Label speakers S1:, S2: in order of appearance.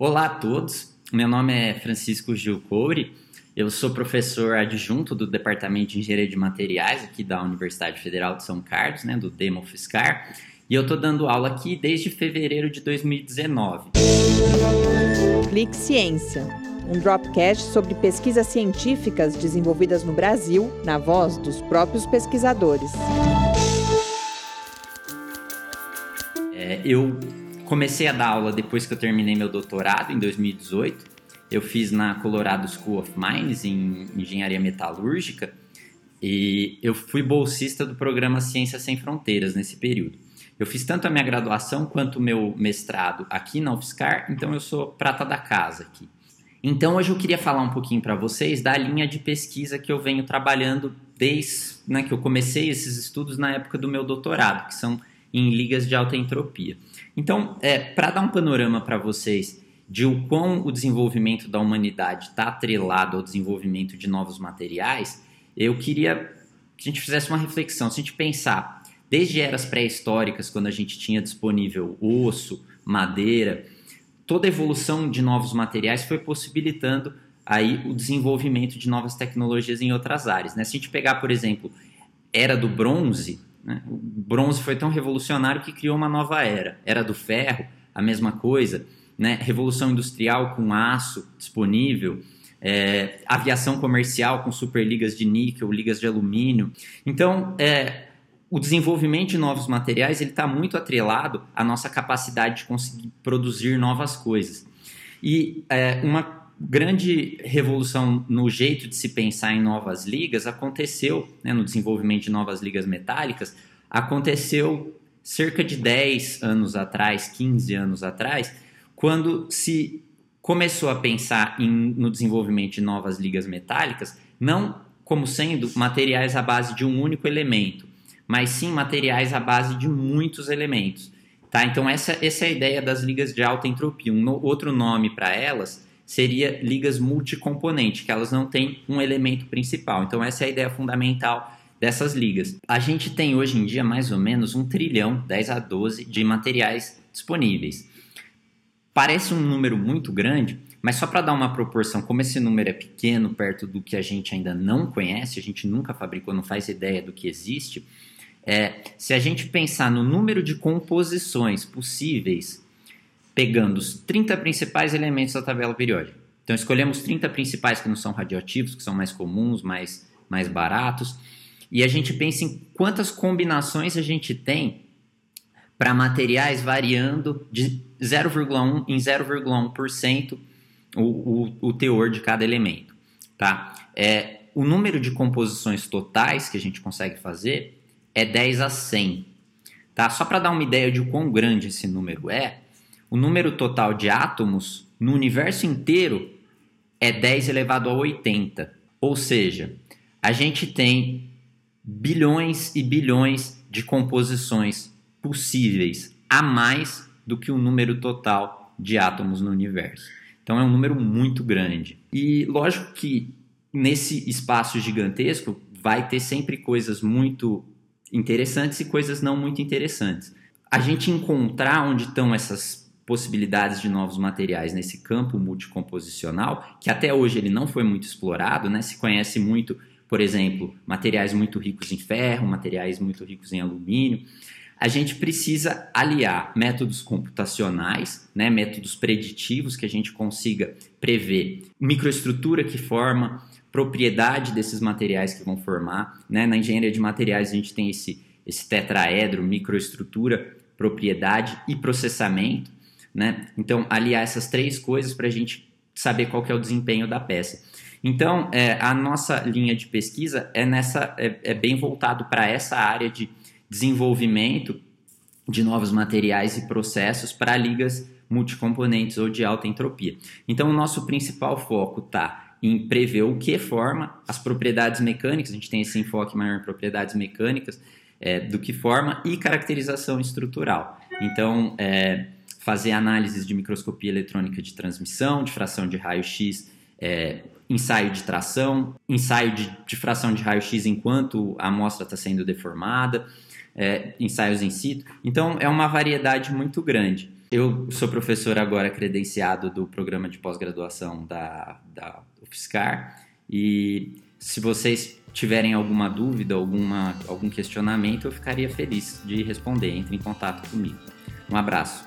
S1: Olá a todos, meu nome é Francisco Gil Coure, eu sou professor adjunto do Departamento de Engenharia de Materiais aqui da Universidade Federal de São Carlos, né, do Demo Fiscar, e eu estou dando aula aqui desde fevereiro de 2019.
S2: Clique Ciência, um dropcast sobre pesquisas científicas desenvolvidas no Brasil, na voz dos próprios pesquisadores.
S1: É, eu comecei a dar aula depois que eu terminei meu doutorado, em 2018. Eu fiz na Colorado School of Mines, em engenharia metalúrgica, e eu fui bolsista do programa Ciências Sem Fronteiras nesse período. Eu fiz tanto a minha graduação quanto o meu mestrado aqui na UFSCar, então eu sou prata da casa aqui. Então hoje eu queria falar um pouquinho para vocês da linha de pesquisa que eu venho trabalhando desde né, que eu comecei esses estudos na época do meu doutorado, que são em ligas de alta entropia. Então, é, para dar um panorama para vocês de o quão o desenvolvimento da humanidade está atrelado ao desenvolvimento de novos materiais, eu queria que a gente fizesse uma reflexão. Se a gente pensar desde eras pré-históricas, quando a gente tinha disponível osso, madeira, toda a evolução de novos materiais foi possibilitando aí o desenvolvimento de novas tecnologias em outras áreas. Né? Se a gente pegar, por exemplo, era do bronze, né? O bronze foi tão revolucionário que criou uma nova era. Era do ferro, a mesma coisa. Né? Revolução industrial com aço disponível. É, aviação comercial com superligas de níquel, ligas de alumínio. Então, é, o desenvolvimento de novos materiais ele está muito atrelado à nossa capacidade de conseguir produzir novas coisas. E é, uma grande revolução no jeito de se pensar em novas ligas aconteceu, né, no desenvolvimento de novas ligas metálicas, aconteceu cerca de 10 anos atrás, 15 anos atrás, quando se começou a pensar em, no desenvolvimento de novas ligas metálicas, não como sendo materiais à base de um único elemento, mas sim materiais à base de muitos elementos. Tá? Então, essa, essa é a ideia das ligas de alta entropia. Um no, outro nome para elas seria ligas multicomponente, que elas não têm um elemento principal. Então, essa é a ideia fundamental dessas ligas. A gente tem hoje em dia mais ou menos um trilhão, 10 a 12, de materiais disponíveis. Parece um número muito grande, mas só para dar uma proporção, como esse número é pequeno perto do que a gente ainda não conhece, a gente nunca fabricou, não faz ideia do que existe, é, se a gente pensar no número de composições possíveis pegando os 30 principais elementos da tabela periódica. Então escolhemos 30 principais que não são radioativos, que são mais comuns, mais, mais baratos, e a gente pensa em quantas combinações a gente tem para materiais variando de 0,1 em 0,1% o, o, o teor de cada elemento. Tá? É, o número de composições totais que a gente consegue fazer é 10 a 100. Tá? Só para dar uma ideia de quão grande esse número é, o número total de átomos no universo inteiro é 10 elevado a 80. Ou seja, a gente tem bilhões e bilhões de composições possíveis a mais do que o número total de átomos no universo. Então é um número muito grande. E lógico que nesse espaço gigantesco vai ter sempre coisas muito interessantes e coisas não muito interessantes. A gente encontrar onde estão essas possibilidades de novos materiais nesse campo multicomposicional, que até hoje ele não foi muito explorado, né? Se conhece muito, por exemplo, materiais muito ricos em ferro, materiais muito ricos em alumínio. A gente precisa aliar métodos computacionais, né, métodos preditivos que a gente consiga prever microestrutura que forma, propriedade desses materiais que vão formar. Né? Na engenharia de materiais a gente tem esse, esse tetraedro, microestrutura, propriedade e processamento né? Então, aliar essas três coisas para a gente saber qual é o desempenho da peça. Então, é, a nossa linha de pesquisa é, nessa, é, é bem voltado para essa área de desenvolvimento de novos materiais e processos para ligas multicomponentes ou de alta entropia. Então, o nosso principal foco está em prever o que forma as propriedades mecânicas, a gente tem esse enfoque maior em propriedades mecânicas, é, do que forma, e caracterização estrutural. Então, é, fazer análises de microscopia eletrônica de transmissão, de fração de raio-x, é, ensaio de tração, ensaio de, de fração de raio-x enquanto a amostra está sendo deformada, é, ensaios em situ. Então, é uma variedade muito grande. Eu sou professor agora credenciado do programa de pós-graduação da, da UFSCar e se vocês tiverem alguma dúvida, alguma, algum questionamento, eu ficaria feliz de responder. Entre em contato comigo. Um abraço.